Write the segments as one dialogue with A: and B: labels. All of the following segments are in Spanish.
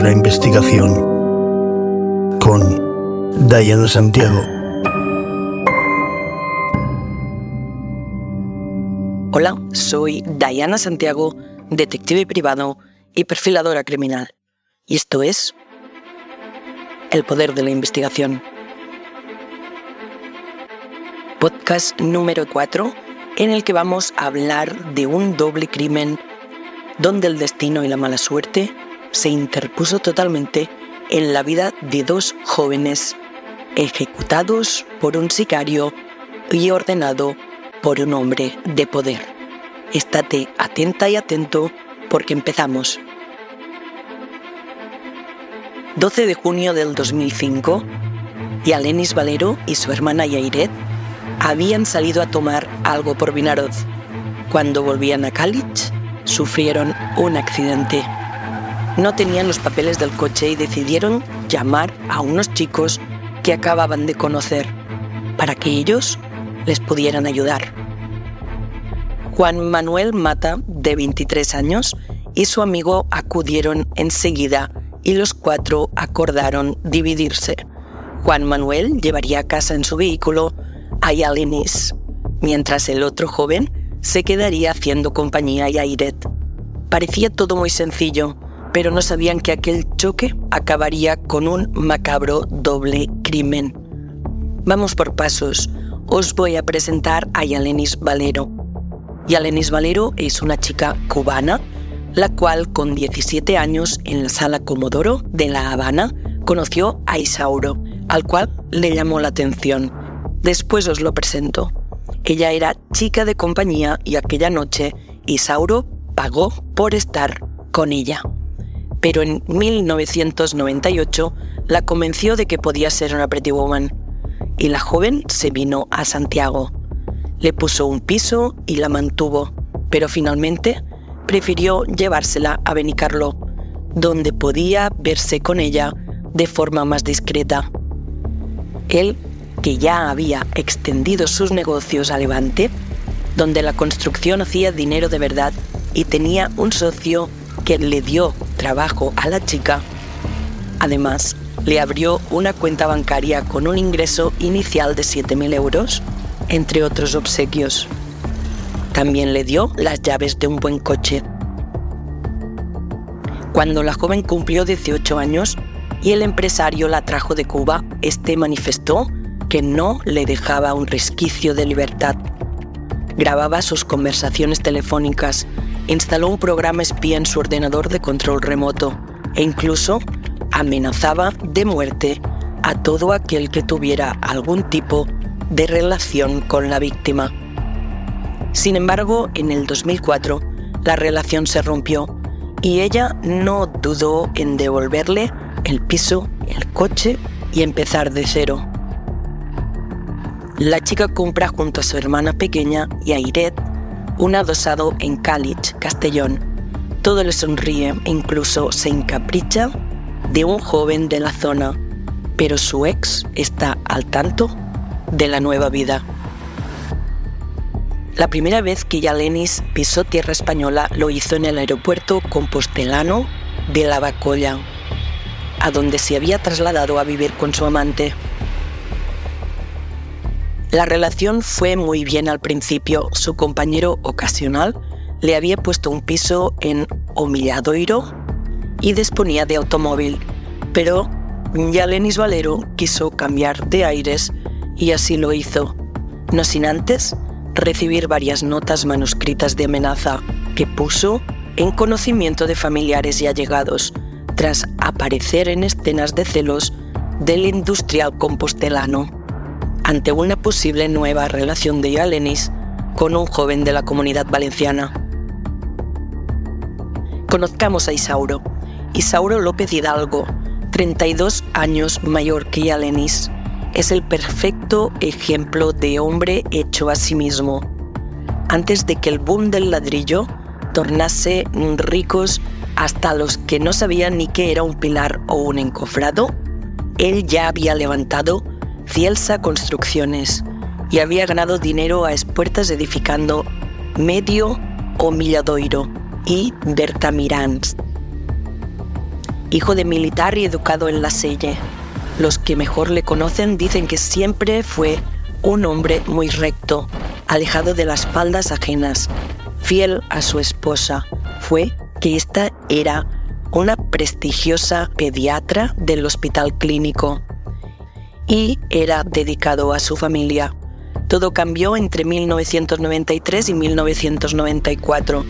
A: de la investigación con Diana Santiago.
B: Hola, soy Diana Santiago, detective privado y perfiladora criminal. Y esto es El poder de la investigación. Podcast número 4 en el que vamos a hablar de un doble crimen donde el destino y la mala suerte se interpuso totalmente en la vida de dos jóvenes ejecutados por un sicario y ordenado por un hombre de poder. Estate atenta y atento porque empezamos. 12 de junio del 2005, y Alenis Valero y su hermana Yairet habían salido a tomar algo por Vinaroz. Cuando volvían a Kalich, sufrieron un accidente. No tenían los papeles del coche y decidieron llamar a unos chicos que acababan de conocer para que ellos les pudieran ayudar. Juan Manuel Mata, de 23 años, y su amigo acudieron enseguida y los cuatro acordaron dividirse. Juan Manuel llevaría a casa en su vehículo a Yalenis, mientras el otro joven se quedaría haciendo compañía a Yairet. Parecía todo muy sencillo, pero no sabían que aquel choque acabaría con un macabro doble crimen. Vamos por pasos. Os voy a presentar a Yalenis Valero. Yalenis Valero es una chica cubana, la cual con 17 años en la sala Comodoro de La Habana conoció a Isauro, al cual le llamó la atención Después os lo presento. Ella era chica de compañía y aquella noche Isauro pagó por estar con ella. Pero en 1998 la convenció de que podía ser una pretty woman y la joven se vino a Santiago. Le puso un piso y la mantuvo, pero finalmente prefirió llevársela a Benicarlo, donde podía verse con ella de forma más discreta. Él que ya había extendido sus negocios a Levante, donde la construcción hacía dinero de verdad y tenía un socio que le dio trabajo a la chica. Además, le abrió una cuenta bancaria con un ingreso inicial de 7.000 euros, entre otros obsequios. También le dio las llaves de un buen coche. Cuando la joven cumplió 18 años y el empresario la trajo de Cuba, este manifestó que no le dejaba un resquicio de libertad. Grababa sus conversaciones telefónicas, instaló un programa espía en su ordenador de control remoto e incluso amenazaba de muerte a todo aquel que tuviera algún tipo de relación con la víctima. Sin embargo, en el 2004, la relación se rompió y ella no dudó en devolverle el piso, el coche y empezar de cero. La chica compra junto a su hermana pequeña y a un adosado en Calich, Castellón. Todo le sonríe e incluso se encapricha de un joven de la zona, pero su ex está al tanto de la nueva vida. La primera vez que Yalenis pisó tierra española lo hizo en el aeropuerto compostelano de La Bacolla, a donde se había trasladado a vivir con su amante. La relación fue muy bien al principio. Su compañero ocasional le había puesto un piso en Humilladoiro y disponía de automóvil, pero Yalenis Valero quiso cambiar de aires y así lo hizo, no sin antes recibir varias notas manuscritas de amenaza que puso en conocimiento de familiares y allegados, tras aparecer en escenas de celos del industrial compostelano ante una posible nueva relación de Yalenis con un joven de la comunidad valenciana. Conozcamos a Isauro. Isauro López Hidalgo, 32 años mayor que Yalenis, es el perfecto ejemplo de hombre hecho a sí mismo. Antes de que el boom del ladrillo tornase ricos hasta los que no sabían ni qué era un pilar o un encofrado, él ya había levantado Cielsa Construcciones y había ganado dinero a expuertas edificando medio o milladoiro, y Berta Mirans. Hijo de militar y educado en la Selle, los que mejor le conocen dicen que siempre fue un hombre muy recto, alejado de las faldas ajenas, fiel a su esposa. Fue que esta era una prestigiosa pediatra del hospital clínico y era dedicado a su familia. Todo cambió entre 1993 y 1994.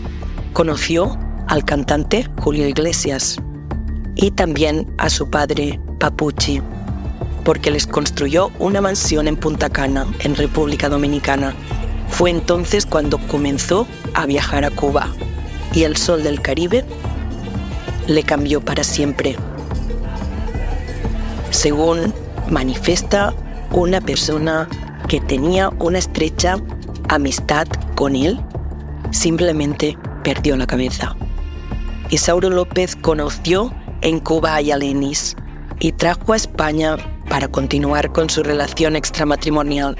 B: Conoció al cantante Julio Iglesias y también a su padre Papucci porque les construyó una mansión en Punta Cana, en República Dominicana. Fue entonces cuando comenzó a viajar a Cuba y el sol del Caribe le cambió para siempre. Según manifiesta una persona que tenía una estrecha amistad con él, simplemente perdió la cabeza. Isauro López conoció en Cuba a Yalenis y trajo a España para continuar con su relación extramatrimonial,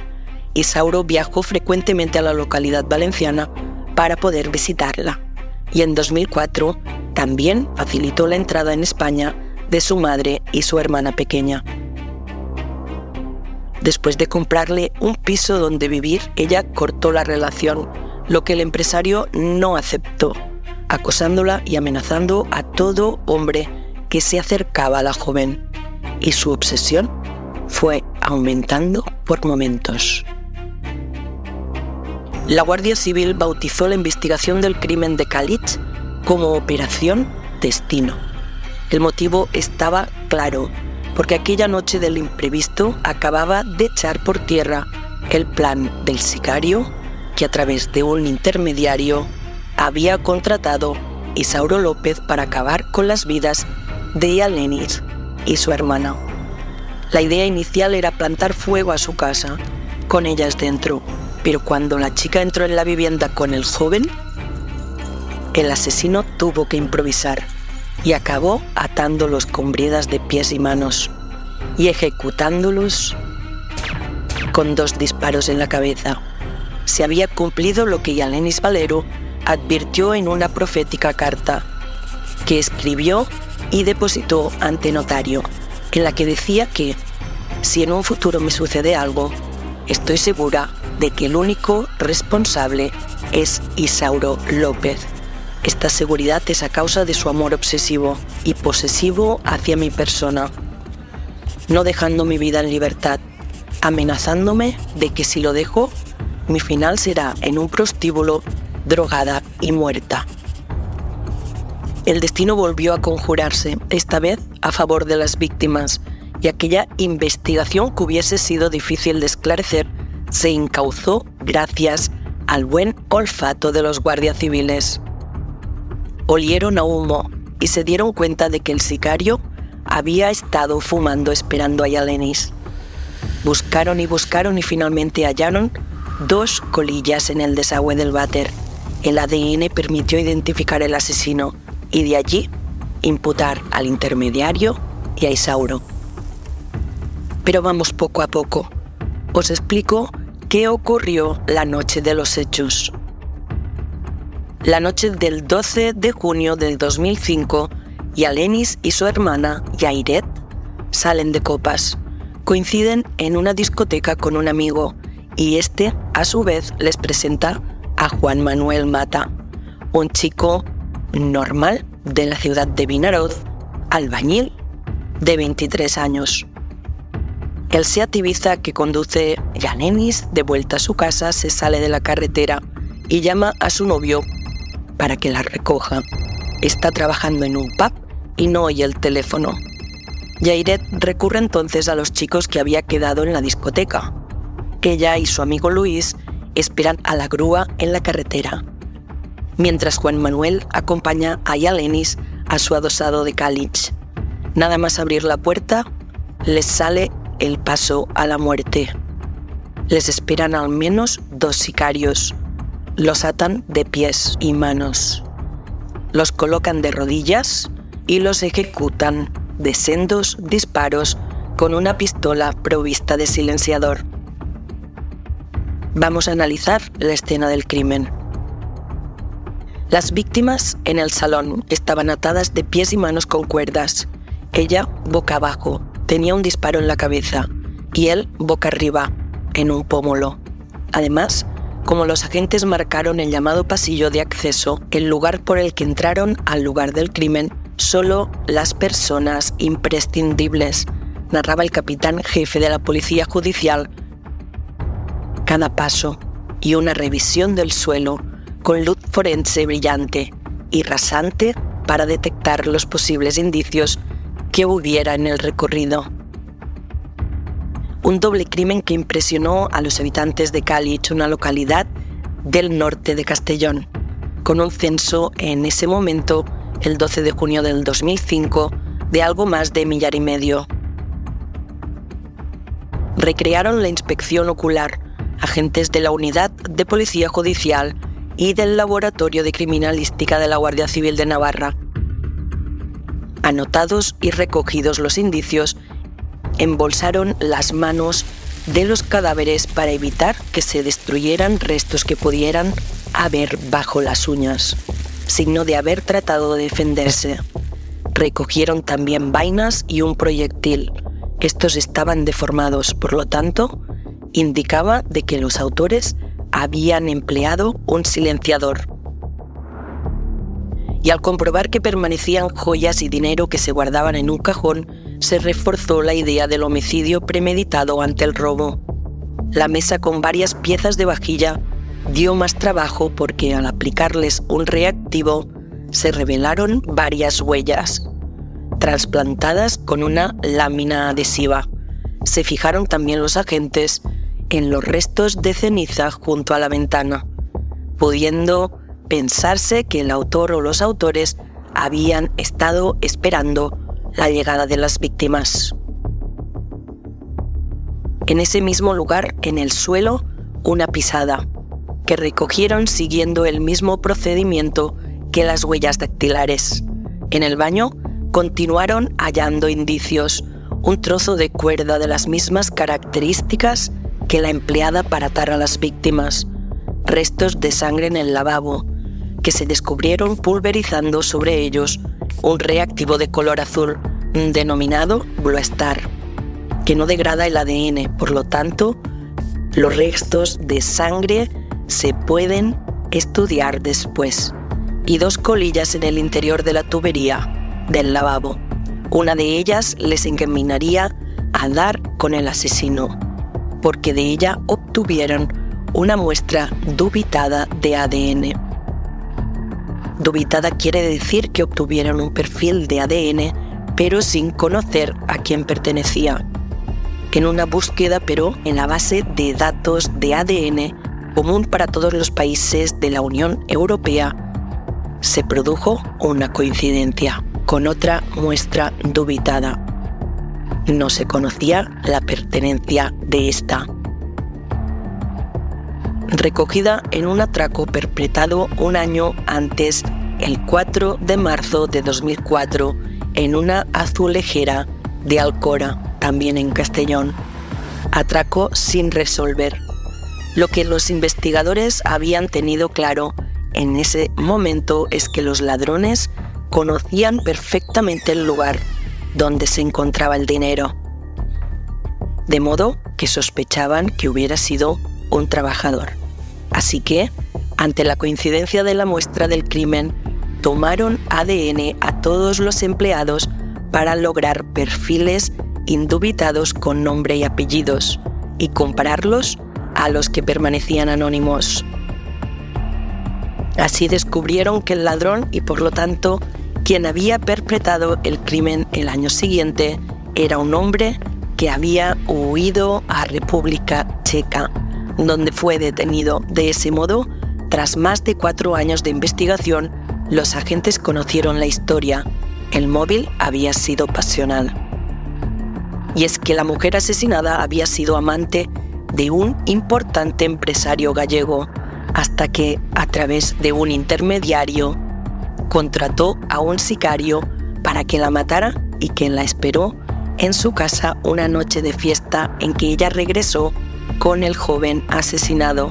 B: Isauro viajó frecuentemente a la localidad valenciana para poder visitarla y en 2004 también facilitó la entrada en España de su madre y su hermana pequeña. Después de comprarle un piso donde vivir, ella cortó la relación, lo que el empresario no aceptó, acosándola y amenazando a todo hombre que se acercaba a la joven. Y su obsesión fue aumentando por momentos. La Guardia Civil bautizó la investigación del crimen de Khalid como Operación Destino. El motivo estaba claro, porque aquella noche del imprevisto acababa de echar por tierra el plan del sicario que a través de un intermediario había contratado Isauro López para acabar con las vidas de Yalenis y su hermana. La idea inicial era plantar fuego a su casa, con ellas dentro, pero cuando la chica entró en la vivienda con el joven, el asesino tuvo que improvisar y acabó atándolos con bridas de pies y manos y ejecutándolos con dos disparos en la cabeza. Se había cumplido lo que Yalenis Valero advirtió en una profética carta que escribió y depositó ante notario en la que decía que si en un futuro me sucede algo, estoy segura de que el único responsable es Isauro López. Esta seguridad es a causa de su amor obsesivo y posesivo hacia mi persona, no dejando mi vida en libertad, amenazándome de que si lo dejo, mi final será en un prostíbulo, drogada y muerta. El destino volvió a conjurarse, esta vez a favor de las víctimas, y aquella investigación que hubiese sido difícil de esclarecer se incauzó gracias al buen olfato de los guardias civiles. Olieron a humo y se dieron cuenta de que el sicario había estado fumando esperando a Yalenis. Buscaron y buscaron y finalmente hallaron dos colillas en el desagüe del váter. El ADN permitió identificar el asesino y de allí imputar al intermediario y a Isauro. Pero vamos poco a poco. Os explico qué ocurrió la noche de los hechos. La noche del 12 de junio del 2005, Yalenis y su hermana, Yairet, salen de copas. Coinciden en una discoteca con un amigo y este, a su vez, les presenta a Juan Manuel Mata, un chico normal de la ciudad de Vinaroz, albañil de 23 años. El Seat Ibiza que conduce Yanenis de vuelta a su casa se sale de la carretera y llama a su novio para que la recoja. Está trabajando en un pub y no oye el teléfono. Jairet recurre entonces a los chicos que había quedado en la discoteca. Ella y su amigo Luis esperan a la grúa en la carretera, mientras Juan Manuel acompaña a Yalenis a su adosado de Calich. Nada más abrir la puerta, les sale el paso a la muerte. Les esperan al menos dos sicarios. Los atan de pies y manos. Los colocan de rodillas y los ejecutan de sendos disparos con una pistola provista de silenciador. Vamos a analizar la escena del crimen. Las víctimas en el salón estaban atadas de pies y manos con cuerdas. Ella boca abajo, tenía un disparo en la cabeza y él boca arriba, en un pómulo. Además, como los agentes marcaron el llamado pasillo de acceso, el lugar por el que entraron al lugar del crimen, solo las personas imprescindibles, narraba el capitán jefe de la Policía Judicial. Cada paso y una revisión del suelo con luz forense brillante y rasante para detectar los posibles indicios que hubiera en el recorrido. Un doble crimen que impresionó a los habitantes de Calich, una localidad del norte de Castellón, con un censo en ese momento, el 12 de junio del 2005, de algo más de millar y medio. Recrearon la inspección ocular agentes de la Unidad de Policía Judicial y del Laboratorio de Criminalística de la Guardia Civil de Navarra. Anotados y recogidos los indicios, embolsaron las manos de los cadáveres para evitar que se destruyeran restos que pudieran haber bajo las uñas, signo de haber tratado de defenderse. Recogieron también vainas y un proyectil. Estos estaban deformados, por lo tanto, indicaba de que los autores habían empleado un silenciador. Y al comprobar que permanecían joyas y dinero que se guardaban en un cajón, se reforzó la idea del homicidio premeditado ante el robo. La mesa con varias piezas de vajilla dio más trabajo porque al aplicarles un reactivo se revelaron varias huellas, trasplantadas con una lámina adhesiva. Se fijaron también los agentes en los restos de ceniza junto a la ventana, pudiendo pensarse que el autor o los autores habían estado esperando la llegada de las víctimas. En ese mismo lugar, en el suelo, una pisada, que recogieron siguiendo el mismo procedimiento que las huellas dactilares. En el baño continuaron hallando indicios, un trozo de cuerda de las mismas características que la empleada para atar a las víctimas, restos de sangre en el lavabo, que se descubrieron pulverizando sobre ellos un reactivo de color azul denominado Blue Star, que no degrada el ADN, por lo tanto, los restos de sangre se pueden estudiar después. Y dos colillas en el interior de la tubería del lavabo. Una de ellas les encaminaría a dar con el asesino porque de ella obtuvieron una muestra dubitada de ADN. Dubitada quiere decir que obtuvieron un perfil de ADN, pero sin conocer a quién pertenecía. En una búsqueda, pero en la base de datos de ADN común para todos los países de la Unión Europea, se produjo una coincidencia con otra muestra dubitada no se conocía la pertenencia de esta. Recogida en un atraco perpetrado un año antes, el 4 de marzo de 2004, en una azulejera de Alcora, también en Castellón. Atraco sin resolver. Lo que los investigadores habían tenido claro en ese momento es que los ladrones conocían perfectamente el lugar donde se encontraba el dinero, de modo que sospechaban que hubiera sido un trabajador. Así que, ante la coincidencia de la muestra del crimen, tomaron ADN a todos los empleados para lograr perfiles indubitados con nombre y apellidos y compararlos a los que permanecían anónimos. Así descubrieron que el ladrón y por lo tanto quien había perpetrado el crimen el año siguiente era un hombre que había huido a República Checa, donde fue detenido. De ese modo, tras más de cuatro años de investigación, los agentes conocieron la historia. El móvil había sido pasional. Y es que la mujer asesinada había sido amante de un importante empresario gallego, hasta que, a través de un intermediario, contrató a un sicario para que la matara y quien la esperó en su casa una noche de fiesta en que ella regresó con el joven asesinado.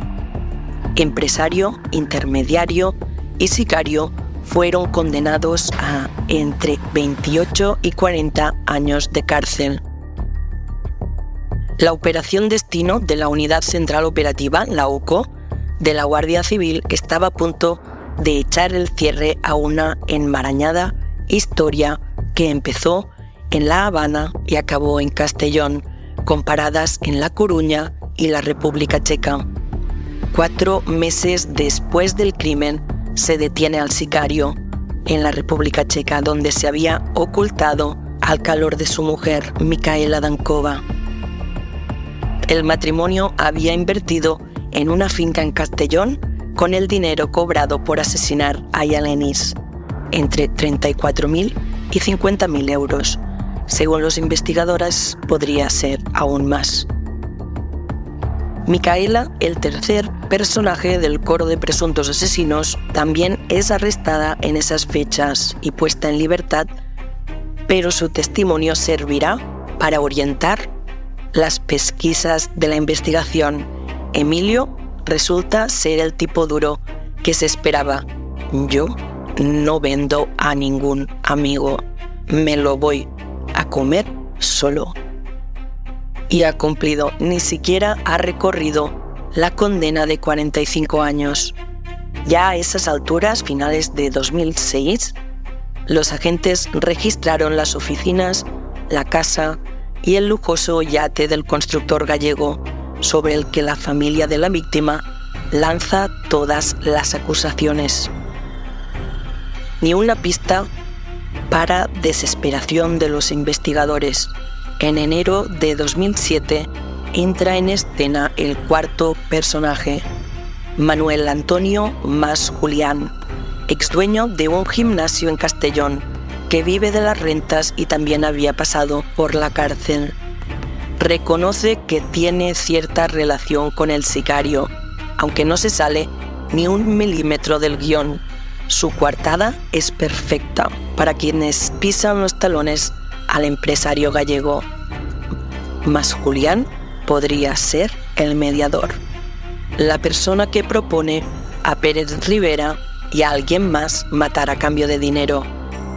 B: Empresario, intermediario y sicario fueron condenados a entre 28 y 40 años de cárcel. La operación destino de la Unidad Central Operativa, la UCO, de la Guardia Civil estaba a punto de echar el cierre a una enmarañada historia que empezó en La Habana y acabó en Castellón, con paradas en La Coruña y la República Checa. Cuatro meses después del crimen, se detiene al sicario en la República Checa, donde se había ocultado al calor de su mujer, Micaela Dankova. El matrimonio había invertido en una finca en Castellón con el dinero cobrado por asesinar a Yalenis, entre 34.000 y 50.000 euros. Según los investigadores, podría ser aún más. Micaela, el tercer personaje del coro de presuntos asesinos, también es arrestada en esas fechas y puesta en libertad, pero su testimonio servirá para orientar las pesquisas de la investigación. Emilio resulta ser el tipo duro que se esperaba. Yo no vendo a ningún amigo, me lo voy a comer solo y ha cumplido, ni siquiera ha recorrido la condena de 45 años. Ya a esas alturas, finales de 2006, los agentes registraron las oficinas, la casa y el lujoso yate del constructor gallego sobre el que la familia de la víctima lanza todas las acusaciones. Ni una pista para desesperación de los investigadores en enero de 2007 entra en escena el cuarto personaje, Manuel Antonio Mas Julián, ex dueño de un gimnasio en Castellón, que vive de las rentas y también había pasado por la cárcel. Reconoce que tiene cierta relación con el sicario, aunque no se sale ni un milímetro del guion. Su coartada es perfecta para quienes pisan los talones al empresario gallego. Mas Julián podría ser el mediador, la persona que propone a Pérez Rivera y a alguien más matar a cambio de dinero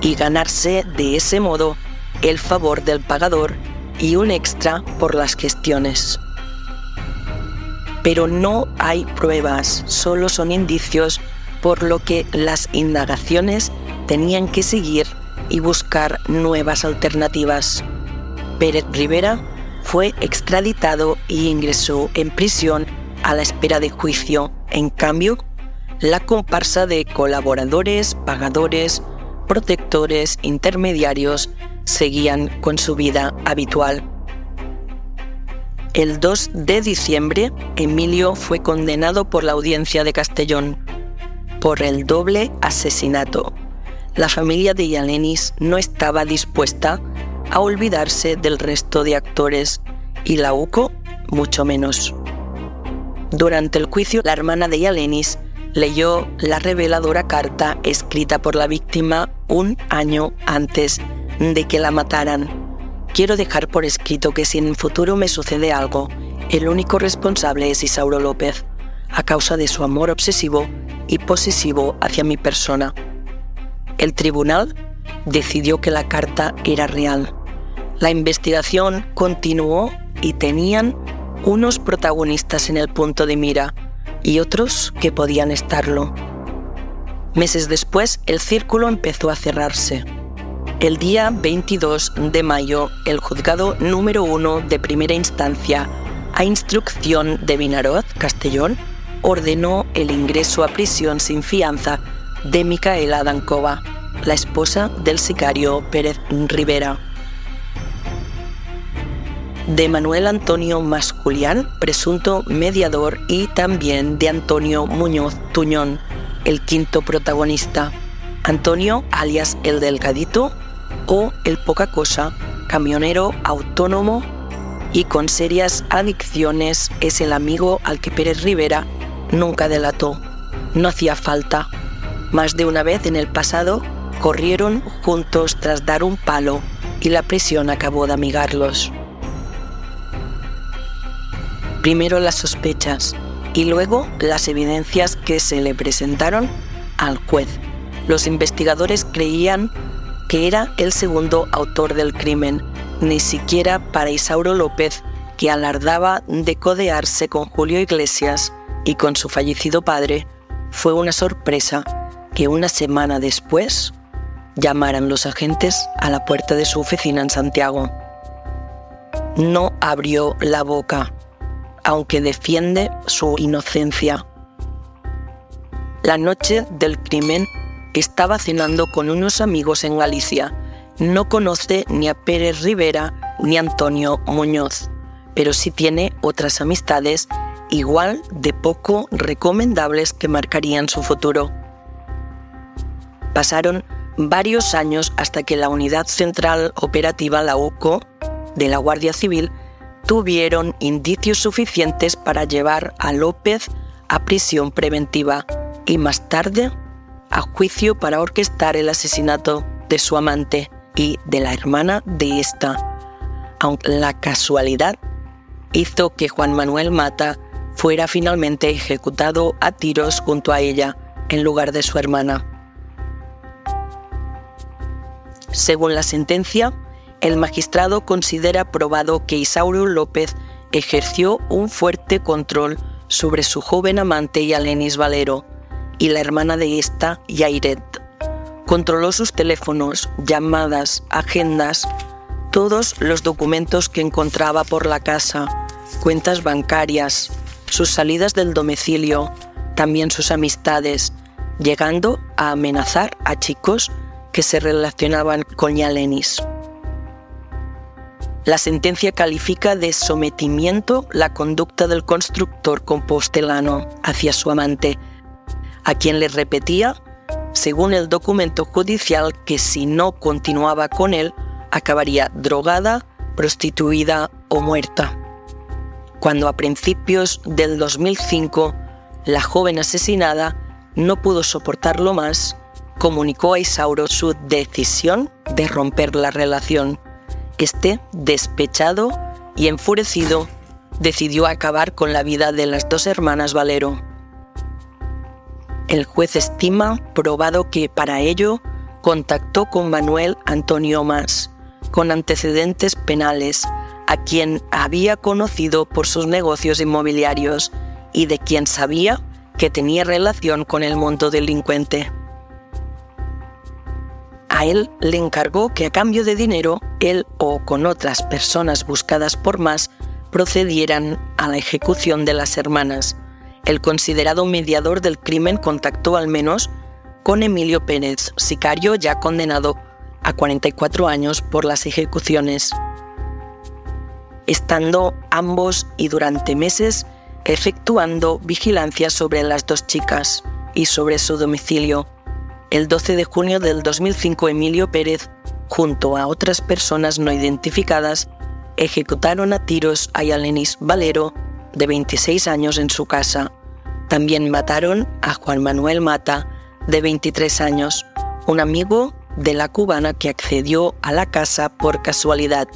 B: y ganarse de ese modo el favor del pagador y un extra por las gestiones. Pero no hay pruebas, solo son indicios por lo que las indagaciones tenían que seguir y buscar nuevas alternativas. Pérez Rivera fue extraditado y ingresó en prisión a la espera de juicio. En cambio, la comparsa de colaboradores, pagadores, protectores, intermediarios seguían con su vida habitual. El 2 de diciembre, Emilio fue condenado por la audiencia de Castellón por el doble asesinato la familia de Yalenis no estaba dispuesta a olvidarse del resto de actores y la UCO mucho menos. Durante el juicio, la hermana de Yalenis leyó la reveladora carta escrita por la víctima un año antes de que la mataran. Quiero dejar por escrito que si en el futuro me sucede algo, el único responsable es Isauro López, a causa de su amor obsesivo y posesivo hacia mi persona. El tribunal decidió que la carta era real. La investigación continuó y tenían unos protagonistas en el punto de mira y otros que podían estarlo. Meses después, el círculo empezó a cerrarse. El día 22 de mayo, el juzgado número 1 de primera instancia, a instrucción de Vinaroz, Castellón, ordenó el ingreso a prisión sin fianza de Micaela Dankova, la esposa del sicario Pérez Rivera. De Manuel Antonio Masculián, presunto mediador, y también de Antonio Muñoz Tuñón, el quinto protagonista. Antonio, alias el Delgadito, o el Poca Cosa, camionero autónomo y con serias adicciones, es el amigo al que Pérez Rivera nunca delató. No hacía falta más de una vez en el pasado corrieron juntos tras dar un palo y la prisión acabó de amigarlos. Primero las sospechas y luego las evidencias que se le presentaron al juez. Los investigadores creían que era el segundo autor del crimen, ni siquiera para Isauro López, que alardaba de codearse con Julio Iglesias y con su fallecido padre, fue una sorpresa que una semana después llamaran los agentes a la puerta de su oficina en Santiago. No abrió la boca, aunque defiende su inocencia. La noche del crimen estaba cenando con unos amigos en Galicia. No conoce ni a Pérez Rivera ni a Antonio Muñoz, pero sí tiene otras amistades igual de poco recomendables que marcarían su futuro. Pasaron varios años hasta que la Unidad Central Operativa, la UCO, de la Guardia Civil, tuvieron indicios suficientes para llevar a López a prisión preventiva y más tarde a juicio para orquestar el asesinato de su amante y de la hermana de esta, aunque la casualidad hizo que Juan Manuel Mata fuera finalmente ejecutado a tiros junto a ella en lugar de su hermana. Según la sentencia, el magistrado considera probado que Isauro López ejerció un fuerte control sobre su joven amante Yalenis Valero y la hermana de esta, Yairet. Controló sus teléfonos, llamadas, agendas, todos los documentos que encontraba por la casa, cuentas bancarias, sus salidas del domicilio, también sus amistades, llegando a amenazar a chicos que se relacionaban con Yalenis. La sentencia califica de sometimiento la conducta del constructor compostelano hacia su amante, a quien le repetía, según el documento judicial, que si no continuaba con él, acabaría drogada, prostituida o muerta cuando a principios del 2005 la joven asesinada no pudo soportarlo más, comunicó a Isauro su decisión de romper la relación. Este, despechado y enfurecido, decidió acabar con la vida de las dos hermanas Valero. El juez estima probado que para ello contactó con Manuel Antonio Más, con antecedentes penales, a quien había conocido por sus negocios inmobiliarios y de quien sabía que tenía relación con el mundo delincuente. Él le encargó que a cambio de dinero, él o con otras personas buscadas por más procedieran a la ejecución de las hermanas. El considerado mediador del crimen contactó al menos con Emilio Pérez, sicario ya condenado a 44 años por las ejecuciones estando ambos y durante meses efectuando vigilancia sobre las dos chicas y sobre su domicilio. El 12 de junio del 2005 Emilio Pérez, junto a otras personas no identificadas, ejecutaron a tiros a Yalenis Valero, de 26 años, en su casa. También mataron a Juan Manuel Mata, de 23 años, un amigo de la cubana que accedió a la casa por casualidad.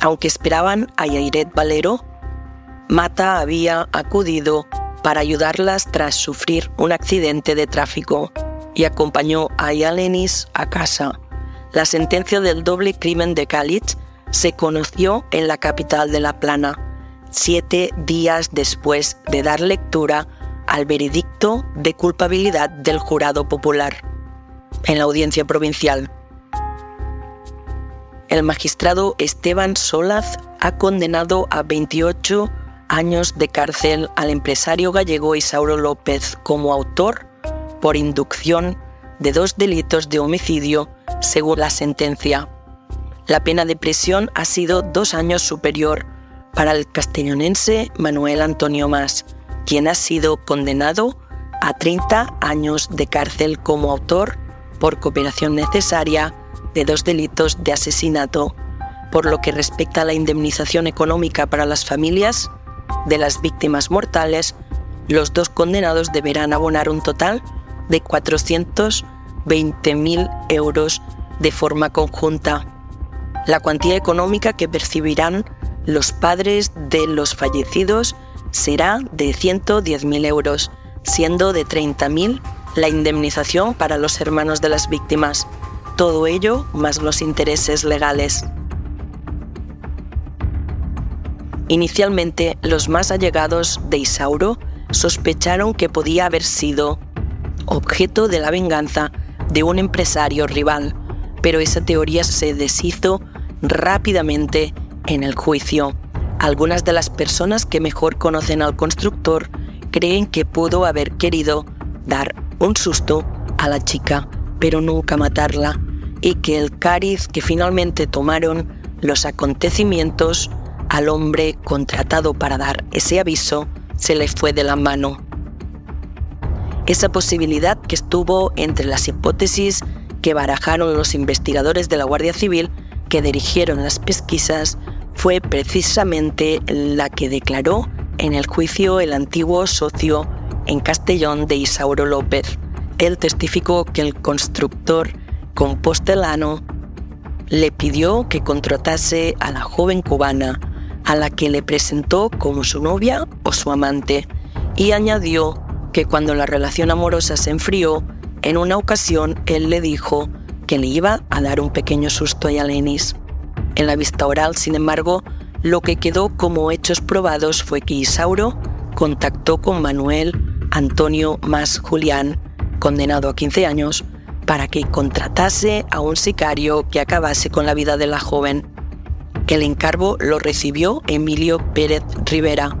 B: Aunque esperaban a Yairet Valero, Mata había acudido para ayudarlas tras sufrir un accidente de tráfico y acompañó a Yalenis a casa. La sentencia del doble crimen de Khalid se conoció en la capital de La Plana, siete días después de dar lectura al veredicto de culpabilidad del jurado popular en la audiencia provincial el magistrado Esteban Solaz ha condenado a 28 años de cárcel al empresario gallego Isauro López como autor por inducción de dos delitos de homicidio, según la sentencia. La pena de prisión ha sido dos años superior para el castellonense Manuel Antonio Mas, quien ha sido condenado a 30 años de cárcel como autor por cooperación necesaria de dos delitos de asesinato. Por lo que respecta a la indemnización económica para las familias de las víctimas mortales, los dos condenados deberán abonar un total de 420.000 euros de forma conjunta. La cuantía económica que percibirán los padres de los fallecidos será de 110.000 euros, siendo de 30.000 la indemnización para los hermanos de las víctimas, todo ello más los intereses legales. Inicialmente, los más allegados de Isauro sospecharon que podía haber sido objeto de la venganza de un empresario rival, pero esa teoría se deshizo rápidamente en el juicio. Algunas de las personas que mejor conocen al constructor creen que pudo haber querido dar un susto a la chica, pero nunca matarla, y que el cariz que finalmente tomaron los acontecimientos al hombre contratado para dar ese aviso se le fue de la mano. Esa posibilidad que estuvo entre las hipótesis que barajaron los investigadores de la Guardia Civil que dirigieron las pesquisas fue precisamente la que declaró en el juicio el antiguo socio en Castellón de Isauro López. Él testificó que el constructor compostelano le pidió que contratase a la joven cubana, a la que le presentó como su novia o su amante, y añadió que cuando la relación amorosa se enfrió, en una ocasión él le dijo que le iba a dar un pequeño susto a Yalenis. En la vista oral, sin embargo, lo que quedó como hechos probados fue que Isauro contactó con Manuel Antonio Mas Julián, condenado a 15 años, para que contratase a un sicario que acabase con la vida de la joven. El encargo lo recibió Emilio Pérez Rivera,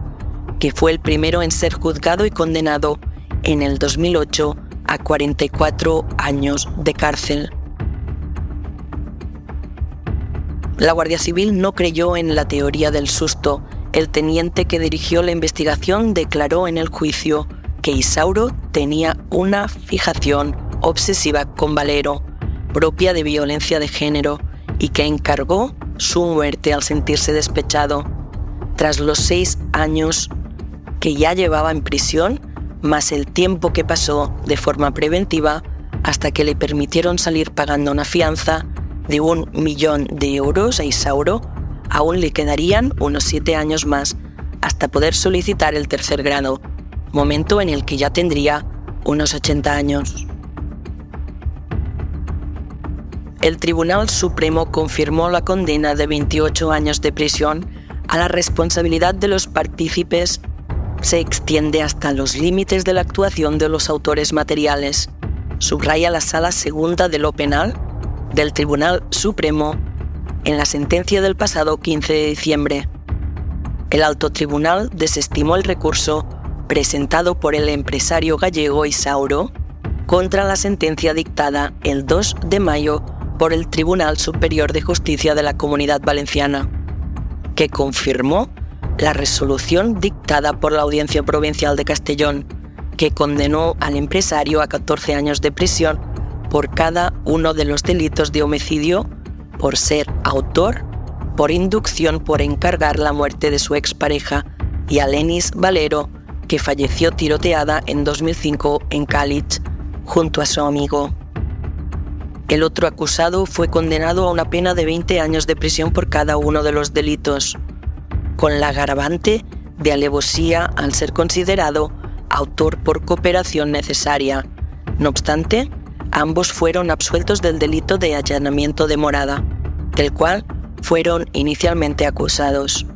B: que fue el primero en ser juzgado y condenado en el 2008 a 44 años de cárcel. La Guardia Civil no creyó en la teoría del susto. El teniente que dirigió la investigación declaró en el juicio que Isauro tenía una fijación obsesiva con Valero, propia de violencia de género, y que encargó su muerte al sentirse despechado. Tras los seis años que ya llevaba en prisión, más el tiempo que pasó de forma preventiva hasta que le permitieron salir pagando una fianza, de un millón de euros a Isauro, aún le quedarían unos siete años más hasta poder solicitar el tercer grado, momento en el que ya tendría unos 80 años. El Tribunal Supremo confirmó la condena de 28 años de prisión a la responsabilidad de los partícipes se extiende hasta los límites de la actuación de los autores materiales, subraya la Sala Segunda de lo Penal del Tribunal Supremo en la sentencia del pasado 15 de diciembre. El alto tribunal desestimó el recurso presentado por el empresario gallego Isauro contra la sentencia dictada el 2 de mayo por el Tribunal Superior de Justicia de la Comunidad Valenciana, que confirmó la resolución dictada por la Audiencia Provincial de Castellón, que condenó al empresario a 14 años de prisión por cada uno de los delitos de homicidio por ser autor, por inducción por encargar la muerte de su expareja y a Lenis Valero, que falleció tiroteada en 2005 en Calitz junto a su amigo. El otro acusado fue condenado a una pena de 20 años de prisión por cada uno de los delitos, con la agravante de alevosía al ser considerado autor por cooperación necesaria. No obstante, ambos fueron absueltos del delito de allanamiento de morada, del cual fueron inicialmente acusados.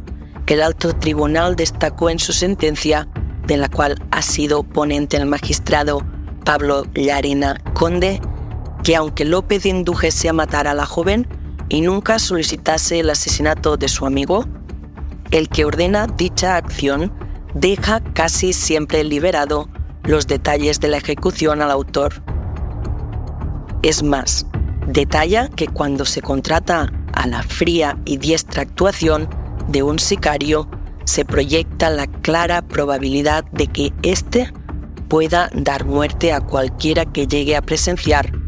B: El alto tribunal destacó en su sentencia, de la cual ha sido ponente el magistrado Pablo Llarena Conde, que aunque López indujese a matar a la joven y nunca solicitase el asesinato de su amigo, el que ordena dicha acción deja casi siempre liberado los detalles de la ejecución al autor. Es más, detalla que cuando se contrata a la fría y diestra actuación de un sicario, se proyecta la clara probabilidad de que éste pueda dar muerte a cualquiera que llegue a presenciar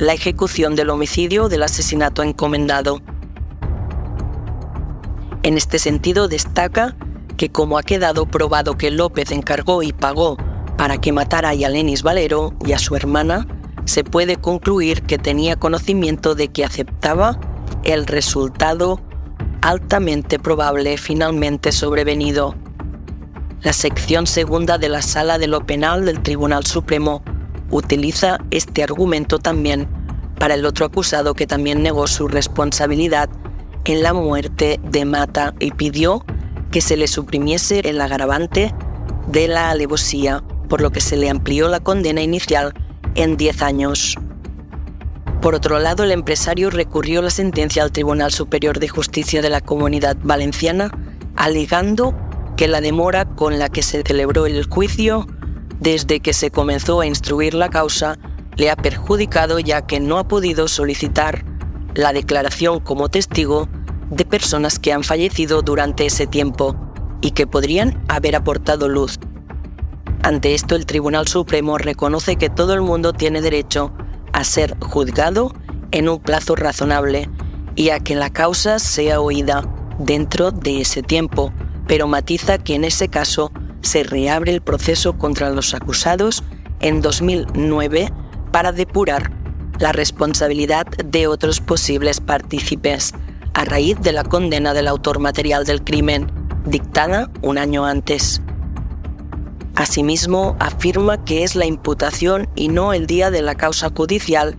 B: la ejecución del homicidio del asesinato encomendado. En este sentido destaca que como ha quedado probado que López encargó y pagó para que matara a Yalenis Valero y a su hermana, se puede concluir que tenía conocimiento de que aceptaba el resultado altamente probable finalmente sobrevenido. la sección segunda de la Sala de lo Penal del Tribunal Supremo utiliza este argumento también para el otro acusado que también negó su responsabilidad en la muerte de Mata y pidió que se le suprimiese el agravante de la alevosía, por lo que se le amplió la condena inicial en 10 años. Por otro lado, el empresario recurrió la sentencia al Tribunal Superior de Justicia de la Comunidad Valenciana, alegando que la demora con la que se celebró el juicio desde que se comenzó a instruir la causa le ha perjudicado ya que no ha podido solicitar la declaración como testigo de personas que han fallecido durante ese tiempo y que podrían haber aportado luz. Ante esto, el Tribunal Supremo reconoce que todo el mundo tiene derecho a ser juzgado en un plazo razonable y a que la causa sea oída dentro de ese tiempo, pero matiza que en ese caso se reabre el proceso contra los acusados en 2009 para depurar la responsabilidad de otros posibles partícipes a raíz de la condena del autor material del crimen, dictada un año antes. Asimismo, afirma que es la imputación y no el día de la causa judicial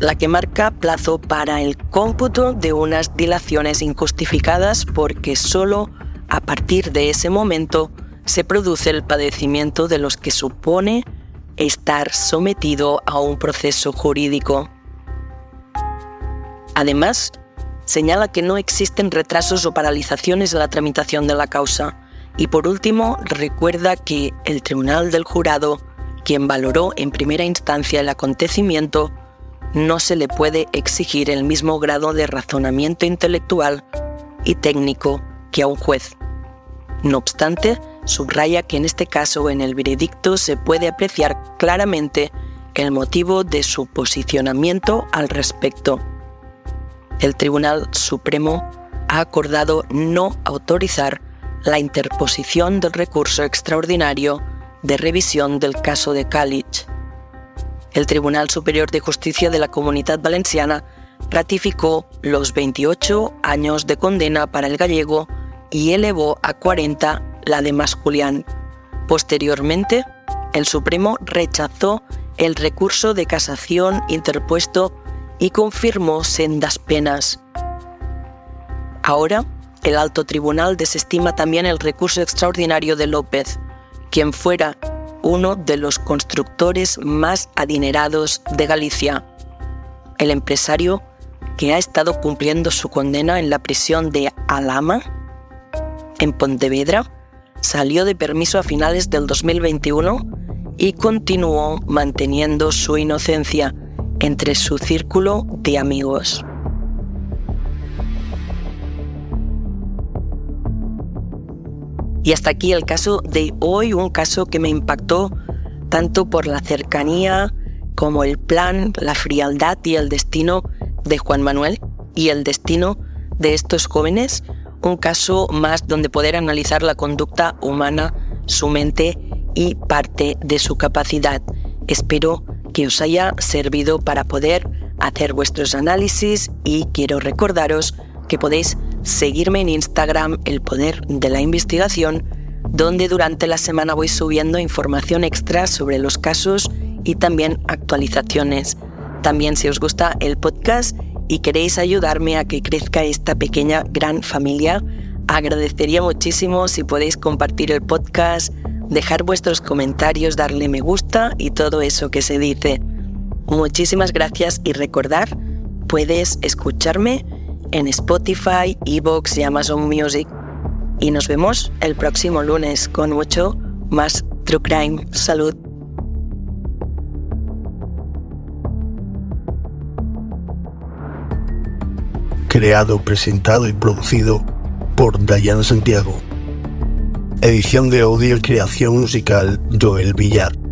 B: la que marca plazo para el cómputo de unas dilaciones injustificadas porque solo a partir de ese momento se produce el padecimiento de los que supone estar sometido a un proceso jurídico. Además, señala que no existen retrasos o paralizaciones de la tramitación de la causa. Y por último, recuerda que el Tribunal del Jurado, quien valoró en primera instancia el acontecimiento, no se le puede exigir el mismo grado de razonamiento intelectual y técnico que a un juez. No obstante, subraya que en este caso en el veredicto se puede apreciar claramente el motivo de su posicionamiento al respecto. El Tribunal Supremo ha acordado no autorizar la interposición del recurso extraordinario de revisión del caso de Kalich. El Tribunal Superior de Justicia de la Comunidad Valenciana ratificó los 28 años de condena para el gallego y elevó a 40 la de Masculián. Posteriormente, el Supremo rechazó el recurso de casación interpuesto y confirmó sendas penas. Ahora, el alto tribunal desestima también el recurso extraordinario de López, quien fuera uno de los constructores más adinerados de Galicia. El empresario que ha estado cumpliendo su condena en la prisión de Alama, en Pontevedra, salió de permiso a finales del 2021 y continuó manteniendo su inocencia entre su círculo de amigos. Y hasta aquí el caso de hoy, un caso que me impactó tanto por la cercanía como el plan, la frialdad y el destino de Juan Manuel y el destino de estos jóvenes un caso más donde poder analizar la conducta humana, su mente y parte de su capacidad. Espero que os haya servido para poder hacer vuestros análisis y quiero recordaros que podéis seguirme en Instagram El Poder de la Investigación, donde durante la semana voy subiendo información extra sobre los casos y también actualizaciones. También si os gusta el podcast y queréis ayudarme a que crezca esta pequeña gran familia, agradecería muchísimo si podéis compartir el podcast, dejar vuestros comentarios, darle me gusta y todo eso que se dice. Muchísimas gracias y recordar, puedes escucharme en Spotify, Evox y Amazon Music. Y nos vemos el próximo lunes con mucho más True Crime. Salud.
A: Creado, presentado y producido por Dayan Santiago. Edición de audio y creación musical Joel Villar.